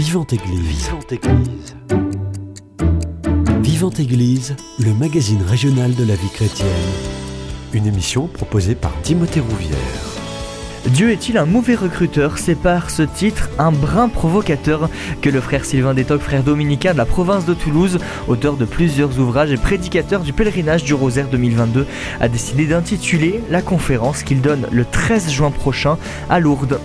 Vivante Église. Vivante Église. Vivante Église, le magazine régional de la vie chrétienne. Une émission proposée par Timothée Rouvière. Dieu est-il un mauvais recruteur? C'est par ce titre, un brin provocateur, que le frère Sylvain Détoc, frère dominicain de la province de Toulouse, auteur de plusieurs ouvrages et prédicateur du pèlerinage du Rosaire 2022, a décidé d'intituler la conférence qu'il donne le 13 juin prochain à Lourdes.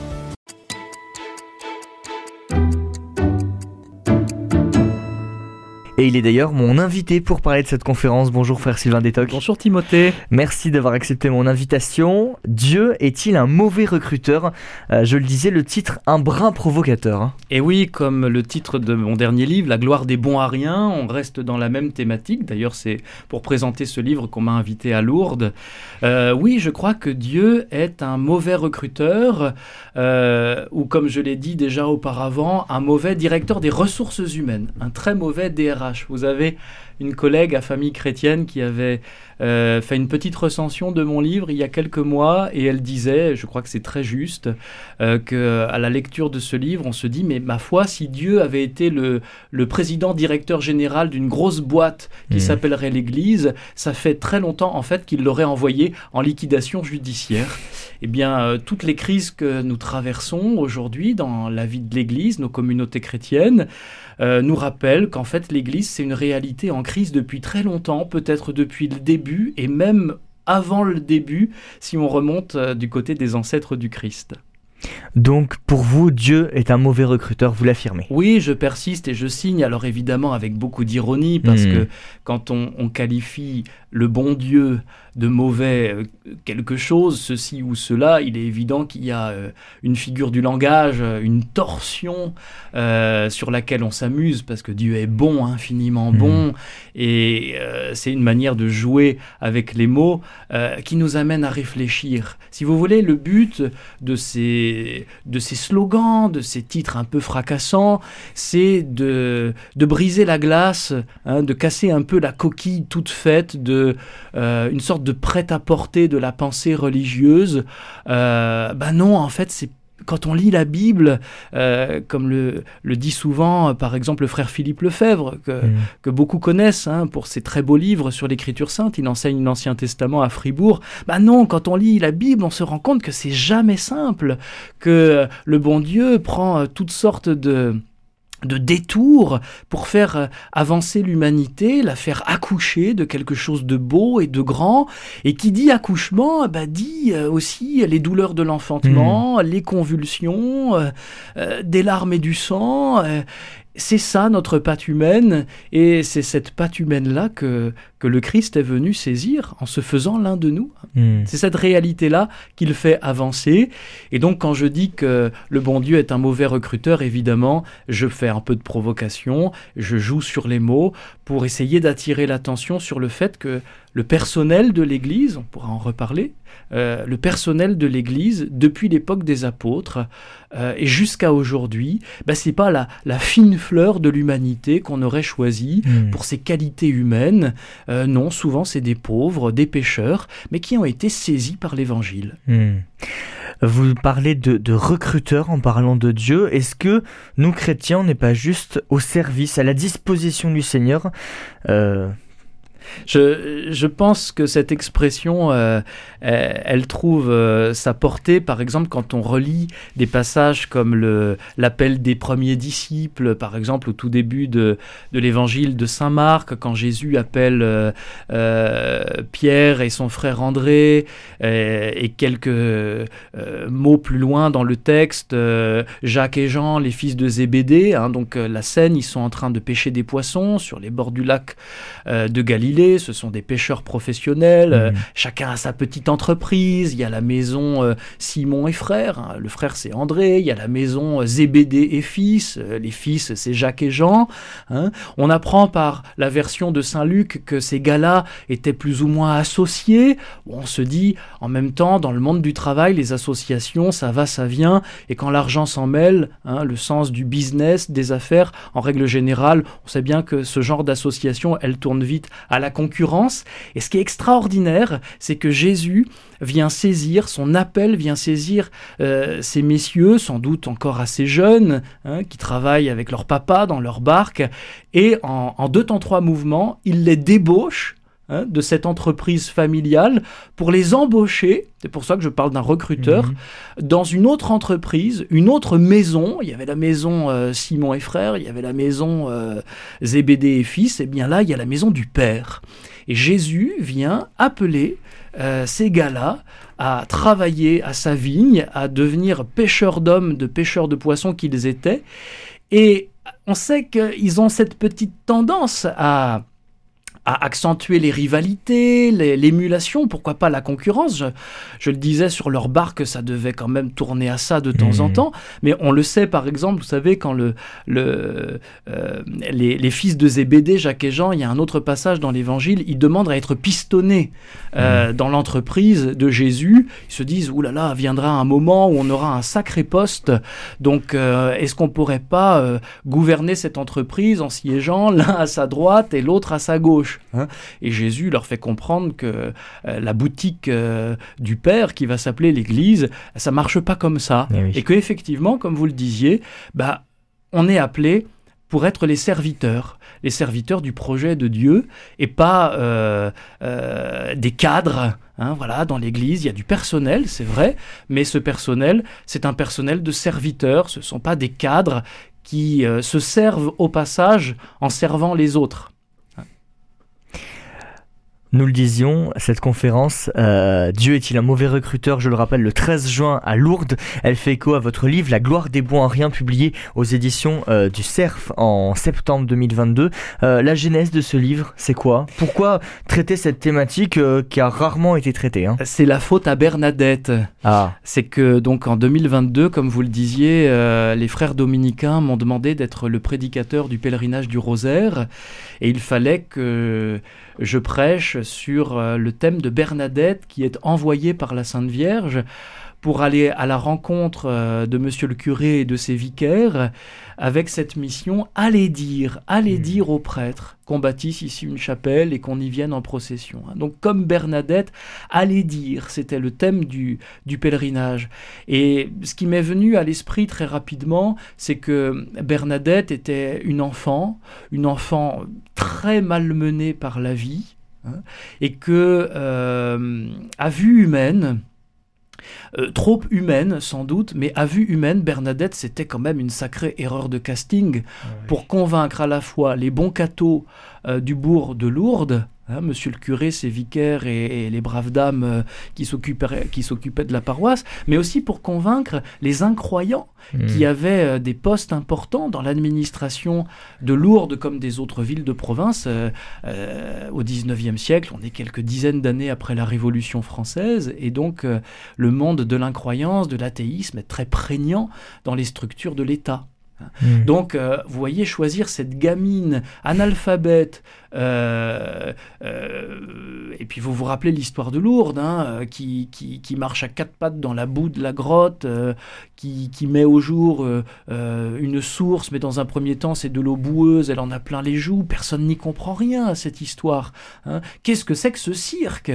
Il est d'ailleurs mon invité pour parler de cette conférence. Bonjour frère Sylvain Détoc. Bonjour Timothée. Merci d'avoir accepté mon invitation. Dieu est-il un mauvais recruteur? Euh, Je le disais, le titre un brin provocateur. Hein. Et oui, comme le titre de mon dernier livre, La gloire des bons à rien, on reste dans la même thématique. D'ailleurs, c'est pour présenter ce livre qu'on m'a invité à Lourdes. Euh, oui, je crois que Dieu est un mauvais recruteur, euh, ou comme je l'ai dit déjà auparavant, un mauvais directeur des ressources humaines, un très mauvais DRH. Vous avez une collègue à famille chrétienne qui avait euh, fait une petite recension de mon livre il y a quelques mois et elle disait, je crois que c'est très juste, euh, que à la lecture de ce livre, on se dit mais ma foi, si Dieu avait été le, le président directeur général d'une grosse boîte qui mmh. s'appellerait l'Église, ça fait très longtemps en fait qu'il l'aurait envoyé en liquidation judiciaire. Eh bien, euh, toutes les crises que nous traversons aujourd'hui dans la vie de l'Église, nos communautés chrétiennes, euh, nous rappellent qu'en fait l'Église c'est une réalité en crise depuis très longtemps, peut-être depuis le début et même avant le début si on remonte euh, du côté des ancêtres du Christ. Donc pour vous, Dieu est un mauvais recruteur, vous l'affirmez Oui, je persiste et je signe, alors évidemment avec beaucoup d'ironie, parce hmm. que quand on, qualifie le bon Dieu de mauvais euh, quelque chose, ceci ou cela, il est évident qu'il y a euh, une figure du langage, euh, une torsion sur laquelle on s'amuse, parce que Dieu est bon, infiniment hmm. bon, et c'est une manière de jouer avec les mots qui nous amène à réfléchir. Si vous voulez, le but de ces, de ces slogans, de ces titres un peu fracassants, c'est de, de briser la glace, hein, de casser un peu la coquille toute faite de une sorte de prêt-à-porter de la pensée religieuse. Euh, ben non, en fait, c'est quand on lit la Bible, euh, comme le, le, dit souvent, par exemple, le frère Philippe Lefebvre, que, mm. que beaucoup connaissent hein, pour ses très beaux livres sur l'Écriture sainte, il enseigne l'Ancien Testament à Fribourg. Ben non, quand on lit la Bible, on se rend compte que c'est jamais simple, que le bon Dieu prend euh, toutes sortes de de détours pour faire euh, avancer l'humanité, la faire accoucher de quelque chose de beau et de grand. Et qui dit accouchement, bah, dit euh, aussi les douleurs de l'enfantement, hmm. les convulsions, euh, des larmes et du sang. c'est ça notre patte humaine, et c'est cette patte humaine-là que, que le Christ est venu saisir en se faisant l'un de nous. Hmm. C'est cette réalité-là qu'il fait avancer. Et donc quand je dis que le bon Dieu est un mauvais recruteur, évidemment, je fais un peu de provocation, je joue sur les mots pour essayer d'attirer l'attention sur le fait que le personnel de l'Église, on pourra en reparler, euh, le personnel de l'Église, depuis l'époque des apôtres euh, et jusqu'à aujourd'hui, bah, c'est pas la, la, fine fleur de l'humanité qu'on aurait choisie hmm. pour ses qualités humaines. Euh, non, souvent c'est des pauvres, des pécheurs, mais qui ont été saisis par l'Évangile. Hmm. Vous parlez de, recruteurs en parlant de Dieu. Est-ce que nous chrétiens, on n'est pas juste au service, à la disposition du Seigneur? Je, pense que cette expression, euh, elle, trouve euh, sa portée, par exemple, quand on relit des passages comme l'appel des premiers disciples, par exemple, au tout début de, l'évangile de Saint Marc, quand Jésus appelle euh, Pierre et son frère André, et quelques mots plus loin dans le texte, Jacques et Jean, les fils de Zébédée, hein, donc la scène, ils sont en train de pêcher des poissons sur les bords du lac de Galilée ce sont des pêcheurs professionnels, euh, mhm. chacun a sa petite entreprise, il y a la maison euh, Simon et frères, hein. le frère c'est André, il y a la maison euh, Zébédée et fils, les fils c'est Jacques et Jean. Hein. On apprend par la version de Saint Luc que ces gars-là étaient plus ou moins associés. On se dit en même temps, dans le monde du travail, les associations, ça va, ça vient, et quand l'argent s'en mêle, hein, le sens du business, des affaires, en règle générale, on sait bien que ce genre d'association, elle tourne vite à la la concurrence. Et ce qui est extraordinaire, c'est que Jésus vient saisir, son appel vient saisir euh, ces messieurs, sans doute encore assez jeunes, hein, qui travaillent avec leur papa dans leur barque, et en, en deux temps trois mouvements, il les débauche Hein, de cette entreprise familiale pour les embaucher, c'est pour ça que je parle d'un recruteur, mhm. dans une autre entreprise, une autre maison. Il y avait la maison euh, Simon et frères, il y avait la maison euh, Zébédée et fils, et bien là, il y a la maison du Père. Et Jésus vient appeler euh, ces gars-là à travailler à sa vigne, à devenir pêcheurs d'hommes, de pêcheurs de poissons qu'ils étaient. Et on sait qu'ils ont cette petite tendance à à accentuer les rivalités, l'émulation, pourquoi pas la concurrence. Je, le disais sur leur barque, ça devait quand même tourner à ça de temps en mmh. temps. Mais on le sait, par exemple, vous savez, quand le, le, euh, les, fils de Zébédée, Jacques et Jean, il y a un autre passage dans l'Évangile, ils demandent à être pistonnés euh, mmh. dans l'entreprise de Jésus. Ils se disent, oulala, là là, viendra un moment où on aura un sacré poste. Donc, euh, est-ce qu'on pourrait pas gouverner cette entreprise en siégeant l'un à sa droite et l'autre à sa gauche? Hein. et Jésus leur fait comprendre que euh, la boutique euh, du Père, qui va s'appeler l'Église, ça marche pas comme ça. Eh et, que effectivement, comme vous le disiez, bah, on est appelé pour être les serviteurs, les serviteurs du projet de Dieu et pas euh, des cadres. Hein, voilà, dans l'Église, il y a du personnel, c'est vrai, mais ce personnel, c'est un personnel de serviteurs. Ce ne sont pas des cadres qui se servent au passage en servant les autres. Nous le disions, cette conférence, euh, Dieu est-il un mauvais recruteur, je le rappelle, le 13 juin à Lourdes. Elle fait écho à votre livre La gloire des bois en rien, publié aux éditions euh, du CERF en septembre 2022. Euh, la genèse de ce livre, c'est quoi? Pourquoi traiter cette thématique qui a rarement été traitée hein? C'est la faute à Bernadette. Ah. C'est que donc en 2022, comme vous le disiez, les frères dominicains m'ont demandé d'être le prédicateur du pèlerinage du rosaire et il fallait que je prêche sur euh, le thème de Bernadette qui est envoyée par la Sainte Vierge pour aller à la rencontre euh, de monsieur le curé et de ses vicaires avec cette mission allez dire, allez hmm. dire aux prêtres qu'on bâtisse ici une chapelle et qu'on y vienne en procession. Donc comme Bernadette, allez dire, c'était le thème du, du pèlerinage. Et ce qui m'est venu à l'esprit très rapidement, c'est que Bernadette était une enfant, une enfant très malmenée par la vie, hein, et que euh, à vue humaine, euh, trop humaine sans doute, mais à vue humaine, Bernadette, c'était quand même une sacrée erreur de casting. Ah pour convaincre à la fois les bons cathos euh, du bourg de Lourdes Hein, monsieur le curé, ses vicaires et, les braves dames euh, qui s'occupaient de la paroisse, mais aussi pour convaincre les incroyants hmm. qui avaient euh, des postes importants dans l'administration de Lourdes comme des autres villes de province au XIXe siècle. On est quelques dizaines d'années après la Révolution française, et donc le monde de l'incroyance, de l'athéisme est très prégnant dans les structures de l'État. Hmm. Donc, vous voyez, choisir cette gamine analphabète, euh, euh, et puis vous vous rappelez l'histoire de Lourdes, hein, euh, qui, qui, marche à quatre pattes dans la boue de la grotte, qui, qui, met au jour une source, mais dans un premier temps c'est de l'eau boueuse, elle en a plein les joues, personne n'y comprend rien à cette histoire. Hein. Qu'est-ce que c'est que ce cirque?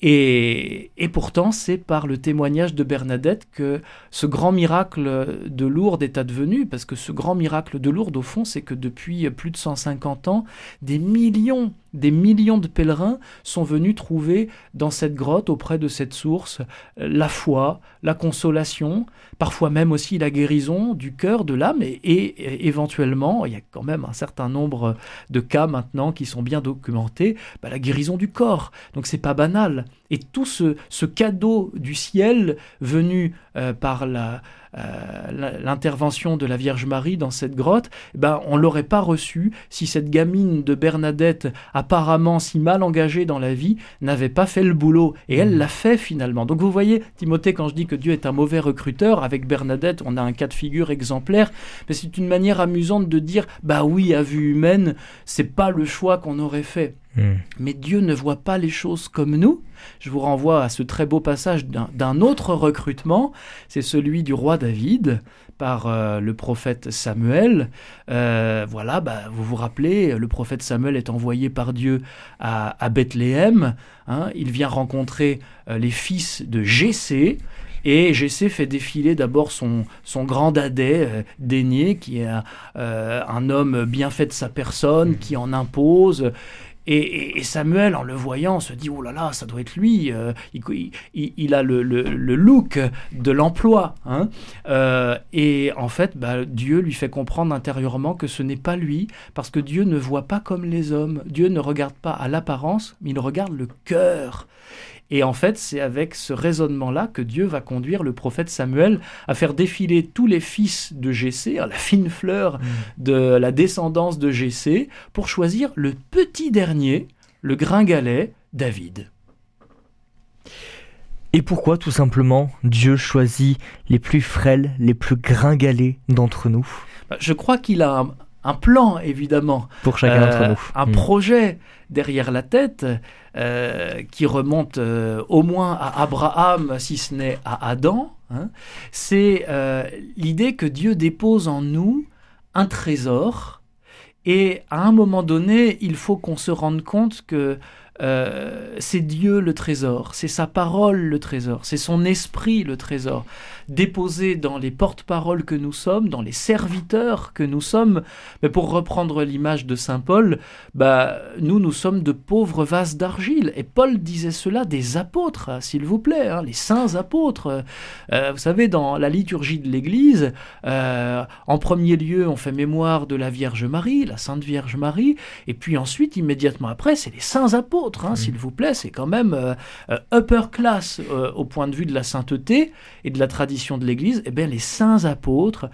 Et, et pourtant c'est par le témoignage de Bernadette que ce grand miracle de Lourdes est advenu, parce que ce grand miracle de Lourdes au fond c'est que depuis plus de 150 ans, des milliers des millions de pèlerins sont venus trouver dans cette grotte, auprès de cette source, la foi, la consolation, parfois même aussi la guérison du cœur, de l'âme, et, éventuellement, il y a quand même un certain nombre de cas maintenant qui sont bien documentés, bah, la guérison du corps. Donc c'est pas banal. Et tout ce, cadeau du ciel venu euh, par la, euh, l'intervention de la Vierge Marie dans cette grotte, eh ben, on l'aurait pas reçu si cette gamine de Bernadette, apparemment si mal engagée dans la vie, n'avait pas fait le boulot. Et elle mmh. l'a fait finalement. Donc vous voyez, Timothée, quand je dis que Dieu est un mauvais recruteur, avec Bernadette, on a un cas de figure exemplaire, mais c'est une manière amusante de dire, bah oui, à vue humaine, c'est pas le choix qu'on aurait fait. Hmm. Mais Dieu ne voit pas les choses comme nous. Je vous renvoie à ce très beau passage d'un autre recrutement, c'est celui du roi David par euh, le prophète Samuel. Euh, voilà, bah, vous vous rappelez, le prophète Samuel est envoyé par Dieu à, Bethléem. Hein. il vient rencontrer euh, les fils de Jessé. Et Jessé fait défiler d'abord son, son grand dadais, Dénier, qui est un homme bien fait de sa personne, qui en impose. Et, Samuel, en le voyant, se dit, oh là là, ça doit être lui, euh, il, a le, look de l'emploi. Hein. Euh, et en fait, bah, Dieu lui fait comprendre intérieurement que ce n'est pas lui, parce que Dieu ne voit pas comme les hommes. Dieu ne regarde pas à l'apparence, mais il regarde le cœur. Et en fait, c'est avec ce raisonnement-là que Dieu va conduire le prophète Samuel à faire défiler tous les fils de Jessé, hein, la fine fleur mm. de la descendance de Jessé, pour choisir le petit dernier, le gringalet, David. Et pourquoi tout simplement Dieu choisit les plus frêles, les plus gringalets d'entre nous? Bah, Je crois qu'il a un, plan, évidemment. Pour chacun d'entre euh, nous. Un mm. projet derrière la tête. Euh, qui remonte euh, au moins à Abraham, si ce n'est à Adam, hein, c'est l'idée que Dieu dépose en nous un trésor. Et à un moment donné, il faut qu'on se rende compte que c'est Dieu le trésor, c'est sa parole le trésor, c'est son esprit le trésor, déposé dans les porte-paroles que nous sommes, dans les serviteurs que nous sommes. Mais pour reprendre l'image de Saint Paul, bah, nous, nous sommes de pauvres vases d'argile. Et Paul disait cela des apôtres, hein, s'il vous plaît, hein, les saints apôtres. Euh, vous savez, dans la liturgie de l'Église, euh, en premier lieu, on fait mémoire de la Vierge Marie, la Sainte Vierge Marie, et puis ensuite, immédiatement après, c'est les saints apôtres. Hein, s'il vous plaît, c'est quand même euh, upper class au point de vue de la sainteté et de la tradition de l'Église. Eh bien, les saints apôtres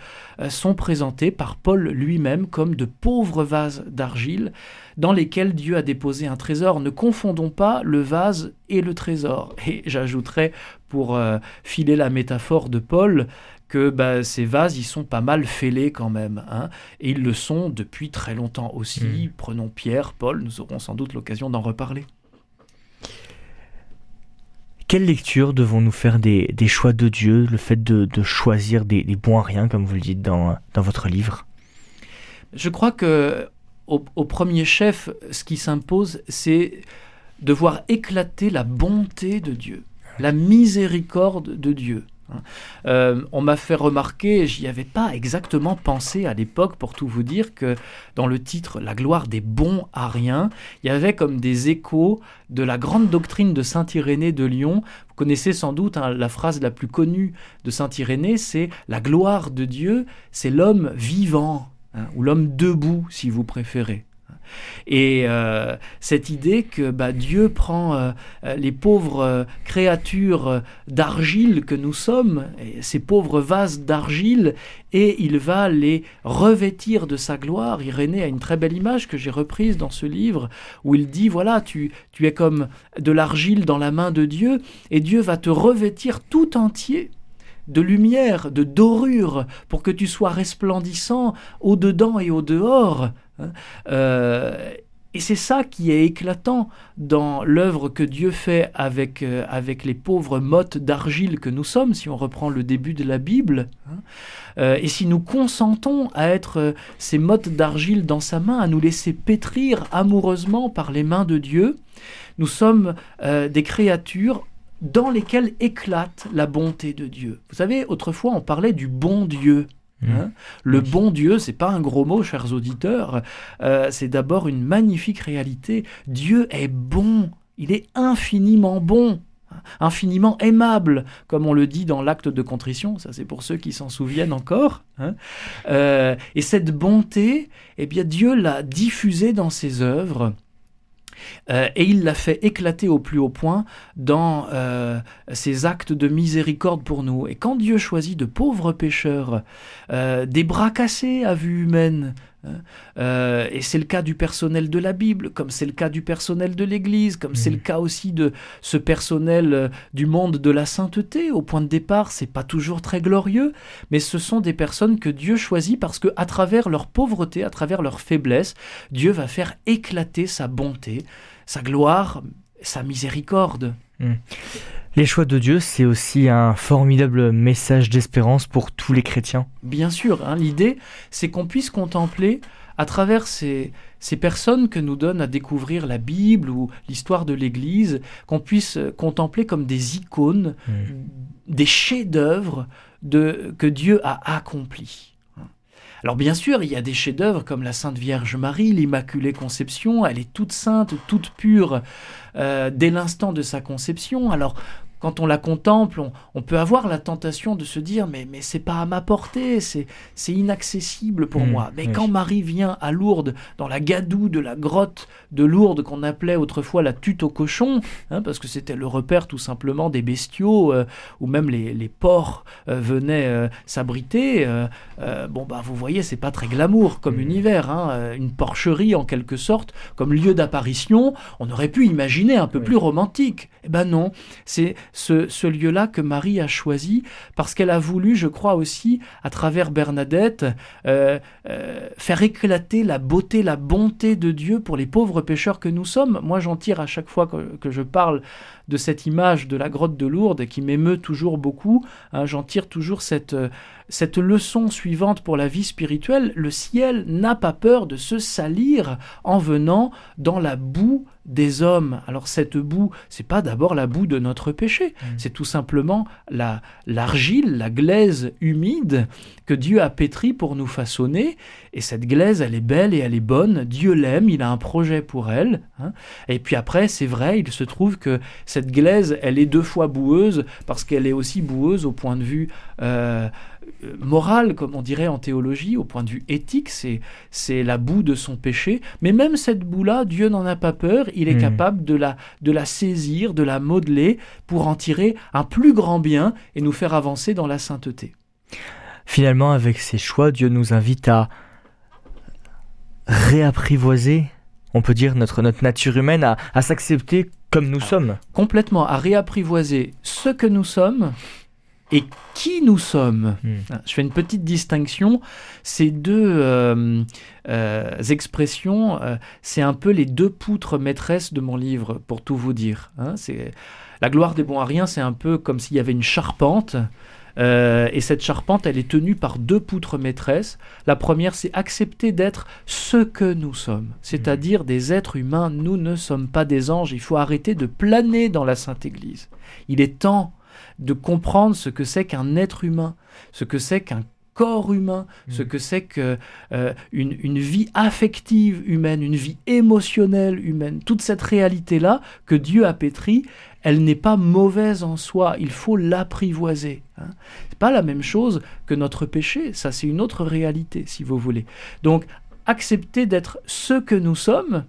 sont présentés par Paul lui-même comme de pauvres vases d'argile dans lesquels Dieu a déposé un trésor. Ne confondons pas le vase et le trésor. Et j'ajouterais, pour filer la métaphore de Paul, que bah, ces vases, ils sont pas mal fêlés quand même. Hein, et ils le sont depuis très longtemps aussi. Hmm. Prenons Pierre, Paul, nous aurons sans doute l'occasion d'en reparler. Quelle lecture devons-nous faire des, choix de Dieu, le fait de, choisir des, bons à rien, comme vous le dites dans, votre livre? Je crois que au, premier chef, ce qui s'impose, c'est de voir éclater la bonté de Dieu, la miséricorde de Dieu. Hein. Euh, on m'a fait remarquer, j'y avais pas exactement pensé à l'époque pour tout vous dire que dans le titre La gloire des bons ariens, il y avait comme des échos de la grande doctrine de Saint Irénée de Lyon. Vous connaissez sans doute hein, la phrase la plus connue de Saint Irénée, c'est la gloire de Dieu, c'est l'homme vivant hein, ou l'homme debout si vous préférez. Et euh, cette idée que bah, Dieu prend euh, euh, les pauvres créatures d'argile que nous sommes, ces pauvres vases d'argile, et il va les revêtir de sa gloire. Irénée a une très belle image que j'ai reprise dans ce livre, où il dit, voilà, tu, tu es comme de l'argile dans la main de Dieu, et Dieu va te revêtir tout entier de lumière, de dorure, pour que tu sois resplendissant au-dedans et au-dehors. Hein. Euh, et c'est ça qui est éclatant dans l'œuvre que Dieu fait avec, euh, avec les pauvres mottes d'argile que nous sommes, si on reprend le début de la Bible. Hein. Euh, et si nous consentons à être ces mottes d'argile dans sa main, à nous laisser pétrir amoureusement par les mains de Dieu, nous sommes des créatures dans lesquelles éclate la bonté de Dieu. Vous savez, autrefois on parlait du bon Dieu. Hein. Mmh. le bon Dieu, c'est pas un gros mot, chers auditeurs. Euh, c'est d'abord une magnifique réalité. Dieu est bon. Il est infiniment bon infiniment aimable, comme on le dit dans l'acte de contrition, ça c'est pour ceux qui s'en souviennent encore. Hein. Euh, et cette bonté, eh bien Dieu l'a diffusée dans ses œuvres euh, et il l'a fait éclater au plus haut point dans euh, ses actes de miséricorde pour nous. Et quand Dieu choisit de pauvres pécheurs, euh, des bras cassés à vue humaine. Euh, et c'est le cas du personnel de la Bible, comme c'est le cas du personnel de l'Église, comme c'est le cas aussi de ce personnel euh, du monde de la sainteté. Au point de départ, c'est pas toujours très glorieux, mais ce sont des personnes que Dieu choisit parce que à travers leur pauvreté, à travers leur faiblesse, Dieu va faire éclater sa bonté, sa gloire, sa miséricorde. Hmm. Les choix de Dieu, c'est aussi un formidable message d'espérance pour tous les chrétiens. Bien sûr, hein, l'idée, c'est qu'on puisse contempler à travers ces, ces personnes que nous donne à découvrir la Bible ou l'histoire de l'Église, qu'on puisse contempler comme des icônes, hmm. des chefs-d'œuvre de, que Dieu a accomplis. Alors bien sûr, il y a des chefs-d'œuvre comme la Sainte Vierge Marie, l'Immaculée Conception, elle est toute sainte, toute pure euh, dès l'instant de sa conception. Alors quand on la contemple, on, peut avoir la tentation de se dire mais, mais c'est pas à ma portée, c'est, inaccessible pour mmh, moi. Mais quand Marie vient à Lourdes, dans la gadoue de la grotte de Lourdes qu'on appelait autrefois la tute au cochon, hein, parce que c'était le repère tout simplement des bestiaux, euh, ou même les, les porcs euh, venaient euh, s'abriter, bon bah vous voyez, c'est pas très glamour comme mmh. univers, hein, une porcherie en quelque sorte, comme lieu d'apparition, on aurait pu imaginer un peu plus romantique. Eh ben non, c'est ce, lieu-là que Marie a choisi parce qu'elle a voulu, je crois aussi, à travers Bernadette, euh, euh, faire éclater la beauté, la bonté de Dieu pour les pauvres pécheurs que nous sommes. Moi, j'en tire à chaque fois que, je parle de cette image de la grotte de Lourdes qui m'émeut toujours beaucoup. Hein, j'en tire toujours cette, cette leçon suivante pour la vie spirituelle. Le ciel n'a pas peur de se salir en venant dans la boue des hommes. Alors cette boue, c'est pas d'abord la boue de notre péché, mm. c'est tout simplement la l'argile, la glaise humide que Dieu a pétri pour nous façonner. Et cette glaise, elle est belle et elle est bonne. Dieu l'aime, il a un projet pour elle. Hein. Et puis après, c'est vrai, il se trouve que cette glaise, elle est deux fois boueuse parce qu'elle est aussi boueuse au point de vue euh, moral, comme on dirait en théologie, au point de vue éthique, c'est, c'est la boue de son péché. Mais même cette boue-là, Dieu n'en a pas peur, il est hmm. capable de la, de la saisir, de la modeler pour en tirer un plus grand bien et nous faire avancer dans la sainteté. Finalement, avec ses choix, Dieu nous invite à réapprivoiser, on peut dire, notre, notre nature humaine, à, à s'accepter comme nous sommes. Complètement, à réapprivoiser ce que nous sommes et qui nous sommes. Hmm. Ah, je fais une petite distinction. Ces deux euh, euh, expressions, euh, c'est un peu les deux poutres maîtresses de mon livre, pour tout vous dire. Hein. c'est la gloire des bons à rien, c'est un peu comme s'il y avait une charpente. Et cette charpente, elle est tenue par deux poutres maîtresses. La première, c'est accepter d'être ce que nous sommes, c'est-à-dire hmm. des êtres humains. Nous ne sommes pas des anges. Il faut arrêter de planer dans la Sainte Église. Il est temps de comprendre ce que c'est qu'un être humain, ce que c'est qu'un corps humain, ce mm. que c'est qu'une euh, une vie affective humaine, une vie émotionnelle humaine, toute cette réalité-là que Dieu a pétrie, elle n'est pas mauvaise en soi, il faut l'apprivoiser. Hein. C'est pas la même chose que notre péché, ça c'est une autre réalité si vous voulez. Donc accepter d'être ce que nous sommes,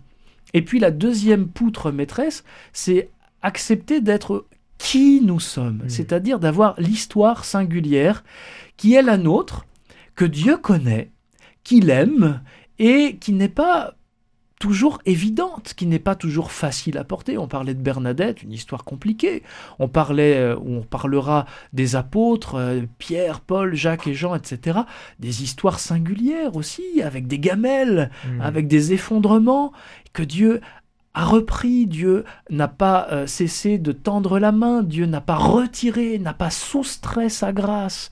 et puis la deuxième poutre maîtresse, c'est accepter d'être qui nous sommes, c'est-à-dire d'avoir l'histoire singulière qui est la nôtre, que Dieu connaît, qu'il aime et qui n'est pas toujours évidente, qui n'est pas toujours facile à porter. On parlait de Bernadette, une histoire compliquée. On parlait, euh, on parlera des apôtres, euh, Pierre, Paul, Jacques et Jean, etc. Des histoires singulières aussi, avec des gamelles, hmm. avec des effondrements, que Dieu a repris, Dieu n'a pas euh, cessé de tendre la main, Dieu n'a pas retiré, n'a pas soustrait sa grâce.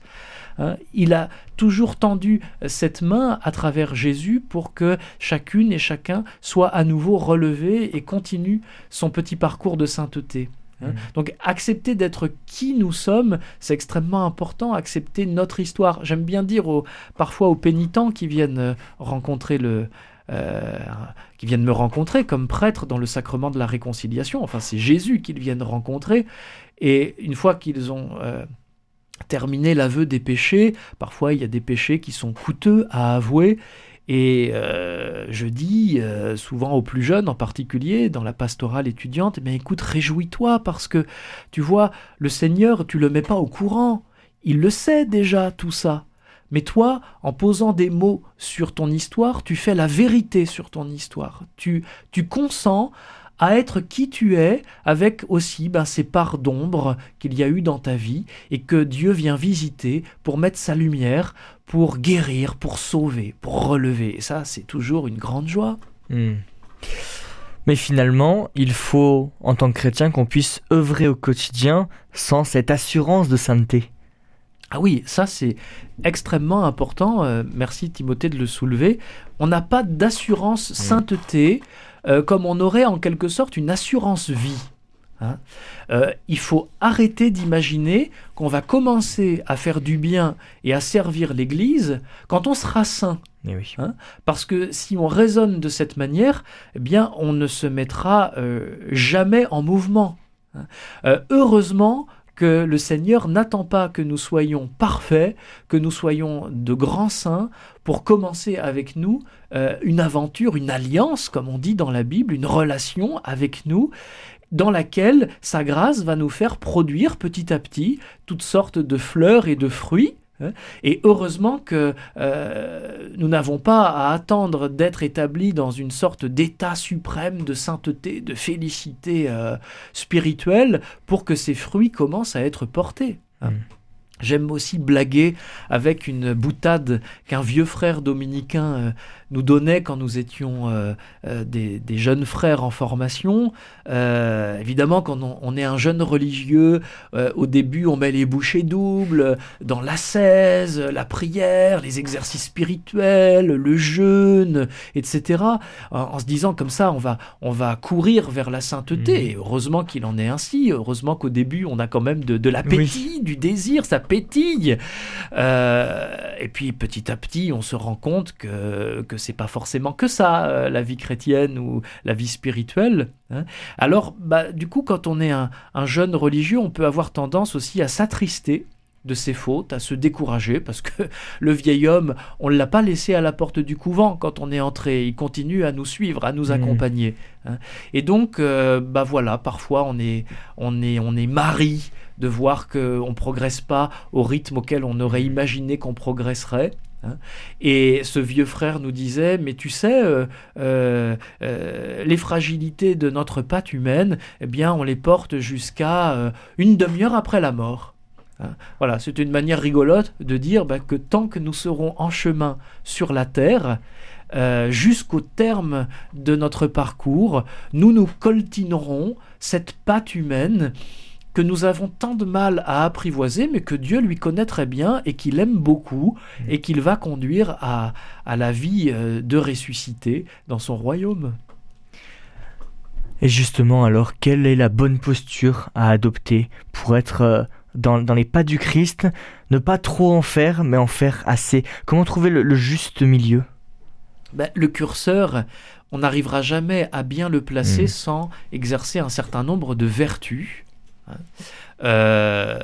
Hein. il a toujours tendu cette main à travers Jésus pour que chacune et chacun soit à nouveau relevé et continue son petit parcours de sainteté. Hein. Mm. Donc accepter d'être qui nous sommes, c'est extrêmement important, accepter notre histoire. J'aime bien dire parfois aux pénitents qui viennent euh, rencontrer le, euh, qui viennent me rencontrer comme prêtre dans le sacrement de la réconciliation. Enfin, c'est Jésus qu'ils viennent rencontrer. Et une fois qu'ils ont euh, terminé l'aveu des péchés, parfois il y a des péchés qui sont coûteux à avouer. Et euh, je dis souvent aux plus jeunes en particulier, dans la pastorale étudiante, mais écoute, réjouis-toi parce que tu vois, le Seigneur, tu le mets pas au courant. Il le sait déjà tout ça. Mais toi, en posant des mots sur ton histoire, tu fais la vérité sur ton histoire. Tu, tu consens à être qui tu es, avec aussi ben, ces parts d'ombre qu'il y a eu dans ta vie et que Dieu vient visiter pour mettre sa lumière, pour guérir, pour sauver, pour relever. Et ça, c'est toujours une grande joie. Hmm. Mais finalement, il faut, en tant que chrétien, qu'on puisse œuvrer au quotidien sans cette assurance de sainteté. Ah oui, ça c'est extrêmement important. Euh, merci Timothée de le soulever. On n'a pas d'assurance sainteté euh, comme on aurait en quelque sorte une assurance vie. Hein. Euh, il faut arrêter d'imaginer qu'on va commencer à faire du bien et à servir l'Église quand on sera saint. Eh hein. Parce que si on raisonne de cette manière, eh bien, on ne se mettra euh, jamais en mouvement. Hein. heureusement que le Seigneur n'attend pas que nous soyons parfaits, que nous soyons de grands saints, pour commencer avec nous euh, une aventure, une alliance, comme on dit dans la Bible, une relation avec nous, dans laquelle sa grâce va nous faire produire petit à petit toutes sortes de fleurs et de fruits. Et heureusement que euh, nous n'avons pas à attendre d'être établis dans une sorte d'état suprême de sainteté, de félicité euh, spirituelle pour que ces fruits commencent à être portés. Hein. Mm. J'aime aussi blaguer avec une boutade qu'un vieux frère dominicain euh, nous donnait quand nous étions euh, euh, des, jeunes frères en formation. Euh, évidemment, quand on, est un jeune religieux, au début, on met les bouchées doubles dans l'ascèse, la prière, les exercices spirituels, le jeûne, etc. En, se disant comme ça, on va, on va courir vers la sainteté. Mmh. heureusement qu'il en est ainsi. Heureusement qu'au début, on a quand même de, l'appétit, du désir, ça pétille. et puis, petit à petit, on se rend compte que, que c'est pas forcément que ça, euh, la vie chrétienne ou la vie spirituelle. Hein. Alors, bah, du coup, quand on est un, jeune religieux, on peut avoir tendance aussi à s'attrister de ses fautes, à se décourager, parce que le vieil homme, on ne l'a pas laissé à la porte du couvent quand on est entré, il continue à nous suivre, à nous mmh. accompagner. Hein. Et donc, euh, bah voilà, parfois on est, on est, on est mari de voir qu'on ne progresse pas au rythme auquel on aurait imaginé qu'on progresserait. Hein. Et ce vieux frère nous disait, mais tu sais, euh, euh, euh, les fragilités de notre patte humaine, eh bien, on les porte jusqu'à une demi-heure après la mort. Hein. Voilà, c'est une manière rigolote de dire bah, que tant que nous serons en chemin sur la terre, jusqu'au terme de notre parcours, nous nous coltinerons cette patte humaine que nous avons tant de mal à apprivoiser, mais que Dieu lui connaît très bien et qu'il aime beaucoup mm. et qu'il va conduire à, la vie euh, de ressuscité dans son royaume. Et justement, alors, quelle est la bonne posture à adopter pour être euh, dans, les pas du Christ, ne pas trop en faire, mais en faire assez? Comment trouver le, juste milieu? Ben, Le curseur, on n'arrivera jamais à bien le placer mm. sans exercer un certain nombre de vertus. Euh,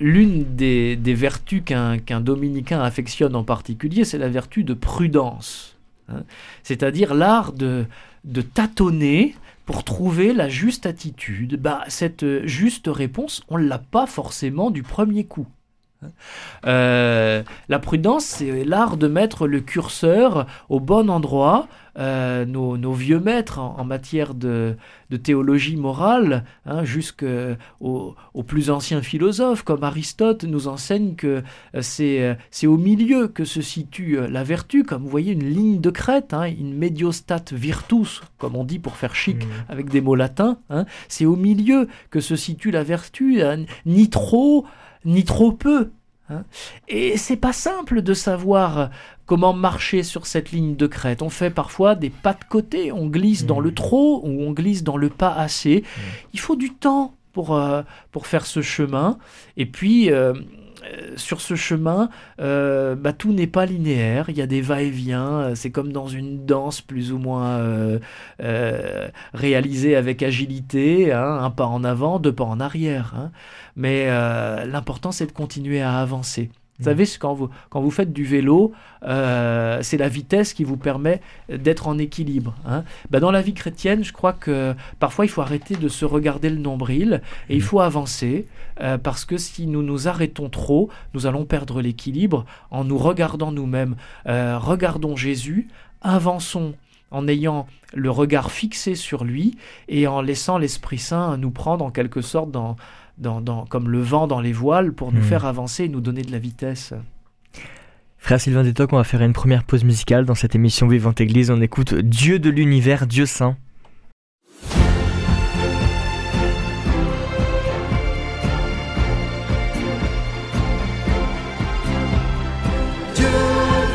l'une des, vertus qu'un dominicain affectionne en particulier, c'est la vertu de prudence. Hein. C'est-à-dire l'art de, tâtonner pour trouver la juste attitude. Bah, cette juste réponse, on ne l'a pas forcément du premier coup. Hein. Euh, la prudence, c'est l'art de mettre le curseur au bon endroit euh, nos, vieux maîtres en, matière de, théologie morale, hein, jusqu'aux plus anciens philosophes comme Aristote, nous enseignent que euh, euh, c'est au milieu que se situe la vertu, comme vous voyez une ligne de crête, hein, une mediostat virtus, comme on dit pour faire chic mmh. avec des mots latins. Hein. c'est au milieu que se situe la vertu, ni trop, ni trop peu. Et c'est pas simple de savoir comment marcher sur cette ligne de crête. On fait parfois des pas de côté, on glisse dans le mmh. trop ou on glisse dans le pas assez. Mmh. Il faut du temps pour, euh, pour faire ce chemin. Et puis, euh, euh, sur ce chemin, bah, tout n'est pas linéaire, il y a des va-et-vient, c'est comme dans une danse plus ou moins réalisée avec agilité, hein, un pas en avant, deux pas en arrière. Hein. Mais l'important c'est de continuer à avancer. Vous savez, quand vous, quand vous faites du vélo, euh, c'est la vitesse qui vous permet d'être en équilibre. Hein. Ben, dans la vie chrétienne, je crois que parfois il faut arrêter de se regarder le nombril et il mm. faut avancer euh, parce que si nous nous arrêtons trop, nous allons perdre l'équilibre en nous regardant nous-mêmes. Euh, regardons Jésus, avançons en ayant le regard fixé sur lui et en laissant l'Esprit Saint nous prendre en quelque sorte dans, dans, comme le vent dans les voiles pour nous mm. faire avancer et nous donner de la vitesse. Frère Sylvain Détoc, on va faire une première pause musicale dans cette émission Vivante Église. On écoute Dieu de l'univers, Dieu saint. Dieu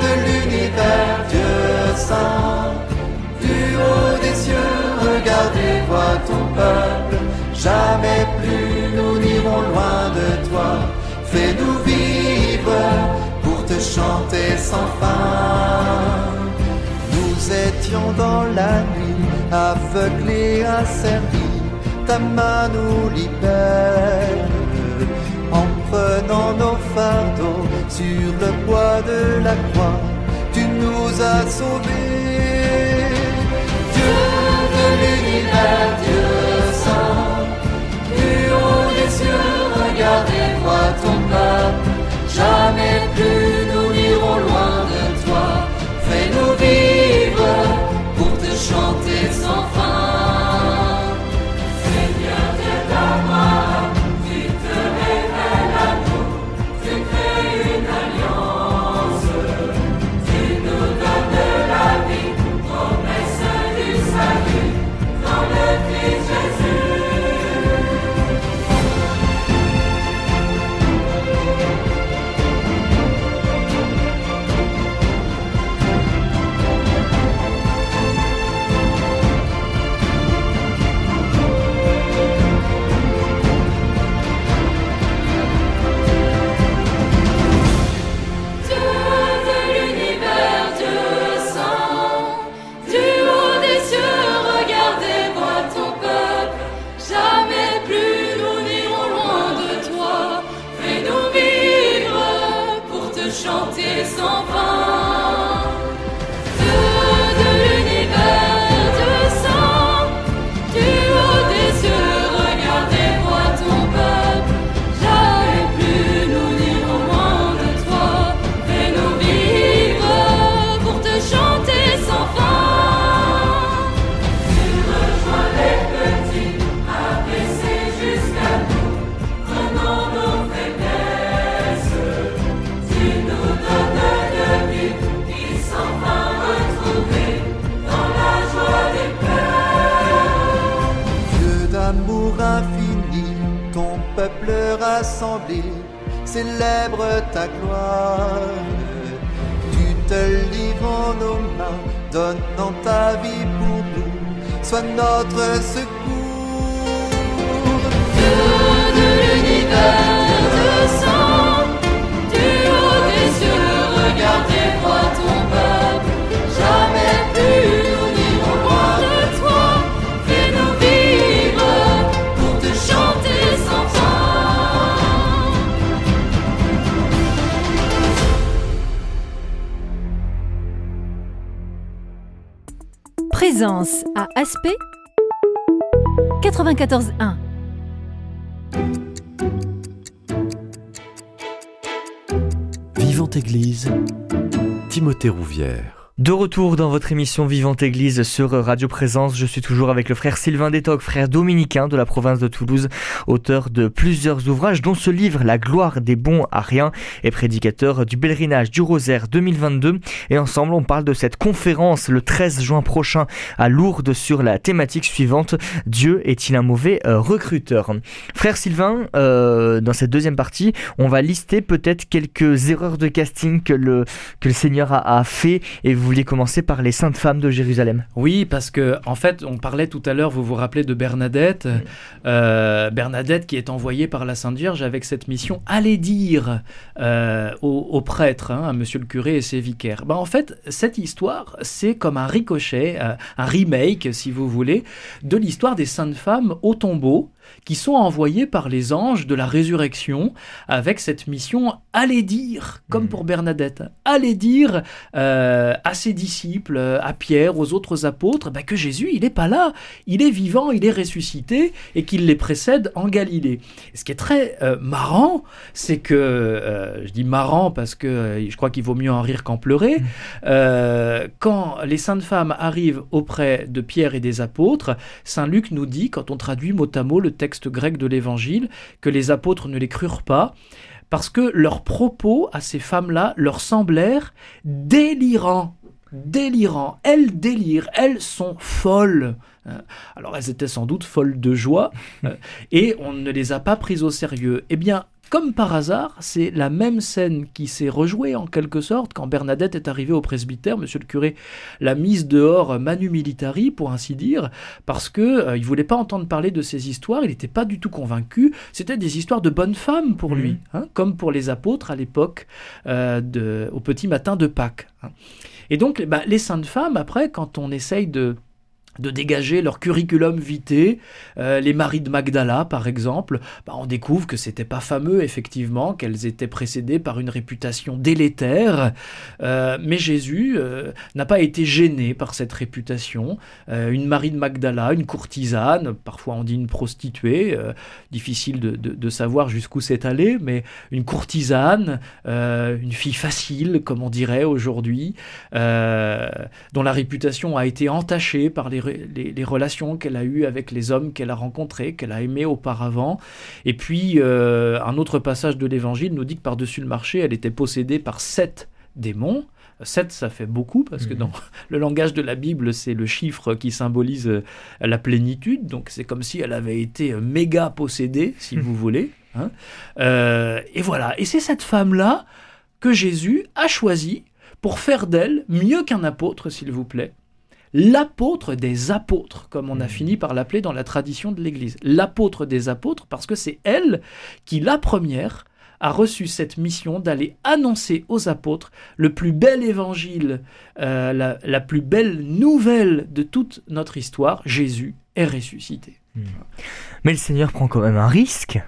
de l'univers, Dieu saint, du haut des cieux, regardez, vois ton peuple, jamais plus loin de toi, fais-nous vivre chanter sans fin. Nous étions dans la nuit, aveuglés, asservis, ta main nous libère. En prenant nos fardeaux sur le poids de la croix, tu nous as sauvés. Dieu de l'univers, Dieu cieux, regardez, vois ton peuple jamais plus donnant ta vie pour nous, sois notre secours. Présence à Aspect 94.1 Vivante Église, Timothée Rouvière. De retour dans votre émission Vivante Église sur Radio Présence, je suis toujours avec le frère Sylvain Détoc, frère dominicain de la province de Toulouse, auteur de plusieurs ouvrages dont ce livre La gloire des bons à rien et prédicateur du pèlerinage du Rosaire 2022 et ensemble on parle de cette conférence le 13 juin prochain à Lourdes sur la thématique suivante. Dieu est-il un mauvais euh, recruteur? Frère Sylvain, euh, dans cette deuxième partie, on va lister peut-être quelques erreurs de casting que le, que le Seigneur a, a fait et vous vouliez commencer par les saintes femmes de Jérusalem. Oui, parce que en fait, on parlait tout à l'heure, vous vous rappelez de Bernadette, euh, Bernadette qui est envoyée par la Sainte Vierge avec cette mission, allez dire euh, aux, aux prêtres, hein, à Monsieur le curé et ses vicaires. Ben, en fait, cette histoire, c'est comme un ricochet, euh, un remake, si vous voulez, de l'histoire des saintes femmes au tombeau. Qui sont envoyés par les anges de la résurrection avec cette mission allez dire, comme Mhm. pour Bernadette, allez dire euh, à ses disciples, à Pierre, aux autres apôtres, bah, que Jésus, il n'est pas là, il est vivant, il est ressuscité et qu'il les précède en Galilée. Et ce qui est très euh, marrant, c'est que, euh, je dis marrant parce que je crois qu'il vaut mieux en rire qu'en pleurer, euh, quand les saintes femmes arrivent auprès de Pierre et des apôtres, Saint Luc nous dit, quand on traduit mot à mot le texte grec de l'Évangile, que les apôtres ne les crurent pas, parce que leurs propos à ces femmes-là leur semblèrent délirants. Délirants. Elles délirent, elles sont folles. Euh, Alors elles étaient sans doute folles de joie, euh, et on ne les a pas prises au sérieux. Eh bien, comme par hasard, c'est la même scène qui s'est rejouée en quelque sorte quand Bernadette est arrivée au presbytère. Monsieur le curé l'a mise dehors manu militari, pour ainsi dire, parce que euh, il voulait pas entendre parler de ces histoires. Il n'était pas du tout convaincu. C'était des histoires de bonnes femmes pour lui, Mhm. hein, comme pour les apôtres à l'époque euh, au petit matin de Pâques. hein. Et donc, bah, les saintes femmes, après, quand on essaye de de dégager leur curriculum vitae, euh, les maris de Magdala par exemple, bah, on découvre que c'était pas fameux effectivement, qu'elles étaient précédées par une réputation délétère, Euh, mais Jésus euh, n'a pas été gêné par cette réputation. Une Marie de Magdala, une courtisane, parfois on dit une prostituée, difficile de, de- savoir jusqu'où c'est allé, mais une courtisane, une fille facile comme on dirait aujourd'hui, dont la réputation a été entachée par les, les- les relations qu'elle a eues avec les hommes qu'elle a rencontrés, qu'elle a aimés auparavant. Et puis, euh, un autre passage de l'Évangile nous dit que par-dessus le marché, elle était possédée par sept démons. Sept, ça fait beaucoup, parce que Mhm. dans le langage de la Bible, c'est le chiffre qui symbolise euh, la plénitude. Donc, c'est comme si elle avait été euh, méga possédée, si Mhm. vous voulez. hein. Euh, et voilà. Et c'est cette femme-là que Jésus a choisie pour faire d'elle, mieux qu'un apôtre, s'il vous plaît, l'apôtre des apôtres, comme on a Mhm. fini par l'appeler dans la tradition de l'Église. L'apôtre des apôtres, parce que c'est elle qui, la première, a reçu cette mission d'aller annoncer aux apôtres le plus bel évangile, euh, la, la plus belle nouvelle de toute notre histoire, Jésus est ressuscité. Mais le Seigneur prend quand même un risque.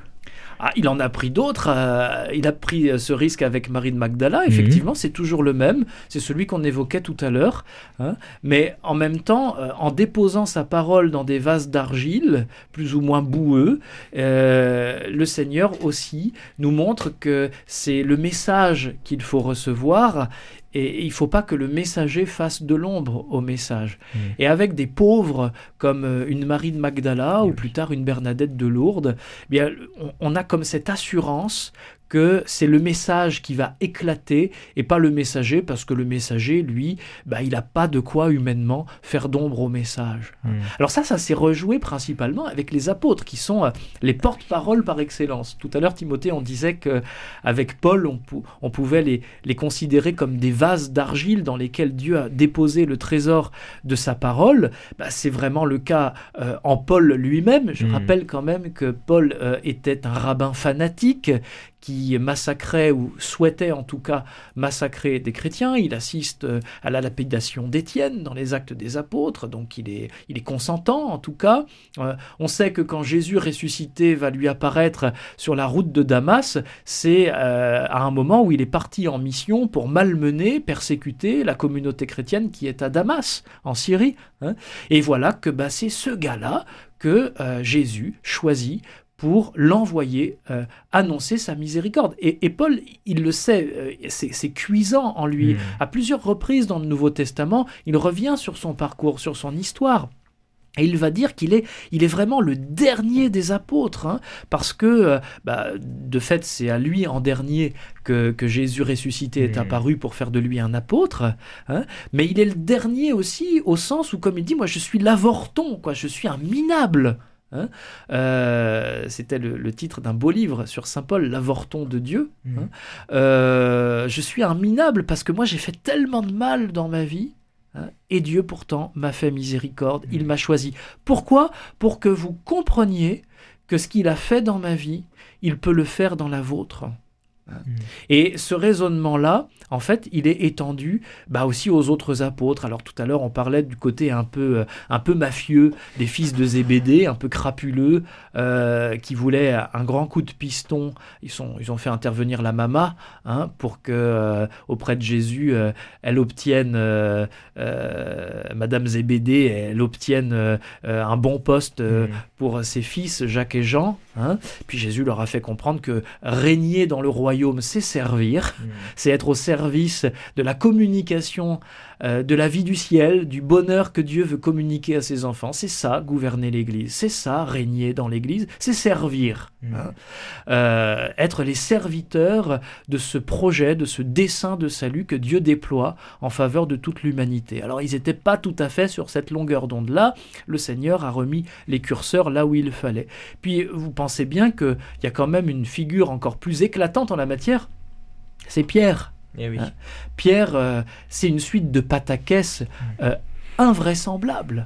Ah, il en a pris d'autres. euh, il a pris euh, ce risque avec Marie de Mhm. Magdala. Effectivement, c'est toujours le même. C'est celui qu'on évoquait tout à l'heure. hein. Mais en même temps, euh, en déposant sa parole dans des vases d'argile, plus ou moins boueux, euh, le Seigneur aussi nous montre que c'est le message qu'il faut recevoir. Et il ne faut pas que le messager fasse de l'ombre au message. Mhm. Et avec des pauvres comme euh, une Marie de Magdala ou plus tard une Bernadette de Lourdes, eh bien, on, on a comme cette assurance que c'est le message qui va éclater et pas le messager, parce que le messager, lui, bah, il n'a pas de quoi humainement faire d'ombre au message. Mm. Alors ça, ça s'est rejoué principalement avec les apôtres, qui sont euh, les porte-paroles par excellence. Tout à l'heure, Timothée, on disait que avec Paul, on, pou- on pouvait les, les considérer comme des vases d'argile dans lesquels Dieu a déposé le trésor de sa parole. Bah, c'est vraiment le cas euh, en Paul lui-même. Je Mm. rappelle quand même que Paul euh, était un rabbin fanatique qui massacrait ou souhaitait en tout cas massacrer des chrétiens. Il assiste euh, à la lapidation d'Étienne dans les actes des apôtres, donc il est, il est consentant en tout cas. Euh, on sait que quand Jésus ressuscité va lui apparaître sur la route de Damas, c'est euh, à un moment où il est parti en mission pour malmener, persécuter la communauté chrétienne qui est à Damas, en Syrie. hein. Et voilà que bah, c'est ce gars-là que Jésus choisit pour l'envoyer euh, annoncer sa miséricorde. Et, et Paul, il le sait, euh, c'est cuisant en lui. Mm. À plusieurs reprises dans le Nouveau Testament, il revient sur son parcours, sur son histoire. Et il va dire qu'il est, il est vraiment le dernier des apôtres, hein, parce que, euh, bah, de fait, c'est à lui en dernier que, que Jésus ressuscité est Mm. apparu pour faire de lui un apôtre. hein. mais il est le dernier aussi, au sens où, comme il dit, moi, je suis l'avorton, quoi, je suis un minable. Hein. Euh, C'était le, le titre d'un beau livre sur Saint Paul, l'avorton de Dieu. Mm. hein. Euh, je suis un minable parce que moi j'ai fait tellement de mal dans ma vie. hein, et Dieu pourtant m'a fait miséricorde, il m'a choisi. Pourquoi? Pour que vous compreniez que ce qu'il a fait dans ma vie, il peut le faire dans la vôtre. Hein. Mm. Et ce raisonnement-là, en fait, il est étendu bah, aussi aux autres apôtres. Alors tout à l'heure, on parlait du côté un peu, euh, un peu mafieux des fils de Zébédée, un peu crapuleux, euh, qui voulaient un grand coup de piston. Ils, sont, ils ont fait intervenir la mama hein, pour que euh, auprès de Jésus, euh, elle obtienne, Madame Zébédée, elle obtienne un bon poste euh, Mm. pour ses fils, Jacques et Jean. hein. Puis Jésus leur a fait comprendre que régner dans le royaume, c'est servir Mm. c'est être au service de la communication euh, de la vie du ciel, du bonheur que Dieu veut communiquer à ses enfants. C'est ça, gouverner l'Église. C'est ça, régner dans l'Église. C'est servir. Mm. hein. Euh, être les serviteurs de ce projet, de ce dessein de salut que Dieu déploie en faveur de toute l'humanité. Alors, ils n'étaient pas tout à fait sur cette longueur d'onde-là. Le Seigneur a remis les curseurs là où il fallait. Puis, vous pensez bien qu'il y a quand même une figure encore plus éclatante en la matière. C'est Pierre. Eh oui. Hein. Pierre, euh, c'est une suite de pataquès euh, invraisemblables.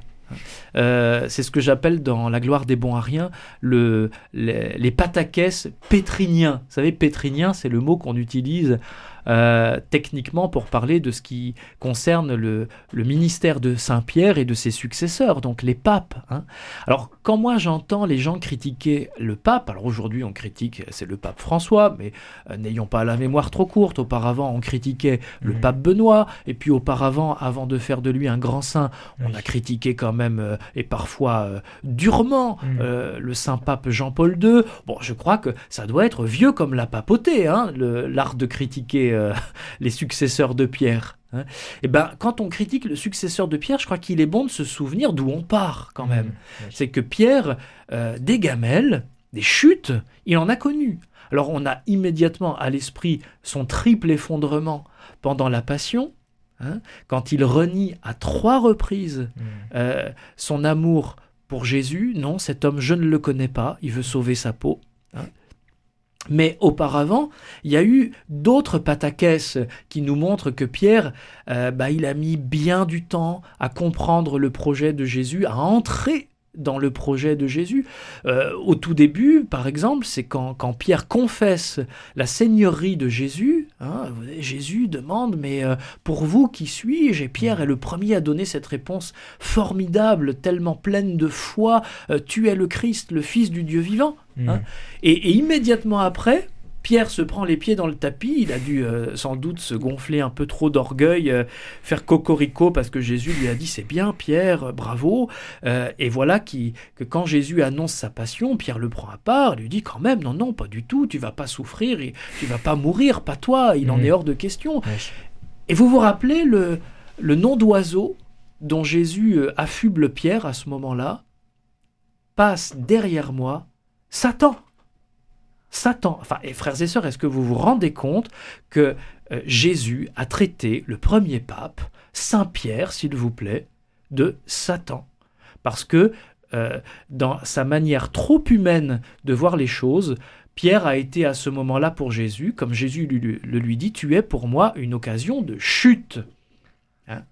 Euh, c'est ce que j'appelle dans La gloire des bons à rien le, les, les pataquès pétriniens. Vous savez, pétrinien, c'est le mot qu'on utilise euh, techniquement pour parler de ce qui concerne le, le ministère de Saint-Pierre et de ses successeurs, donc les papes. hein. Alors, quand moi j'entends les gens critiquer le pape, alors aujourd'hui on critique, c'est le pape François, mais euh, n'ayons pas la mémoire trop courte, auparavant on critiquait le pape Benoît, et puis auparavant, avant de faire de lui un grand saint, on Oui. a critiqué quand même, euh, et parfois durement, le saint pape Jean-Paul II. Bon, je crois que ça doit être vieux comme la papauté, hein, l'art de critiquer euh, les successeurs de Pierre. hein. Et ben, quand on critique le successeur de Pierre, je crois qu'il est bon de se souvenir d'où on part quand même. Mm. C'est que Pierre, euh, des gamelles, des chutes, il en a connu. Alors on a immédiatement à l'esprit son triple effondrement pendant la Passion, hein, quand il renie à trois reprises Mm. euh, son amour pour Jésus. Non, cet homme, je ne le connais pas, il veut sauver sa peau. hein. Mais auparavant, il y a eu d'autres pataquès qui nous montrent que Pierre, euh, bah, il a mis bien du temps à comprendre le projet de Jésus, à entrer dans le projet de Jésus. Euh, au tout début, par exemple, c'est quand, quand Pierre confesse la seigneurie de Jésus. hein, Jésus demande, mais euh, pour vous, qui suis-je? Et Pierre est le premier à donner cette réponse formidable, tellement pleine de foi. euh, tu es le Christ, le Fils du Dieu vivant. Mm. Hein Et, et immédiatement après, Pierre se prend les pieds dans le tapis. Il a dû euh, sans doute se gonfler un peu trop d'orgueil, euh, faire cocorico parce que Jésus lui a dit c'est bien, Pierre, euh, bravo. Euh, et voilà qui, que quand Jésus annonce sa passion, Pierre le prend à part, lui dit quand même non non pas du tout, tu vas pas souffrir, et tu vas pas mourir, pas toi. Il en Mhm. est hors de question. Ouais. Et vous vous rappelez le, le nom d'oiseau dont Jésus affuble Pierre à ce moment-là? Passe derrière moi Satan. Satan. Enfin, et frères et sœurs, est-ce que vous vous rendez compte que euh, Jésus a traité le premier pape, Saint Pierre, s'il vous plaît, de Satan? Parce que euh, dans sa manière trop humaine de voir les choses, Pierre a été à ce moment-là pour Jésus, comme Jésus lui- lui- le lui dit, tu es pour moi une occasion de chute. Hein?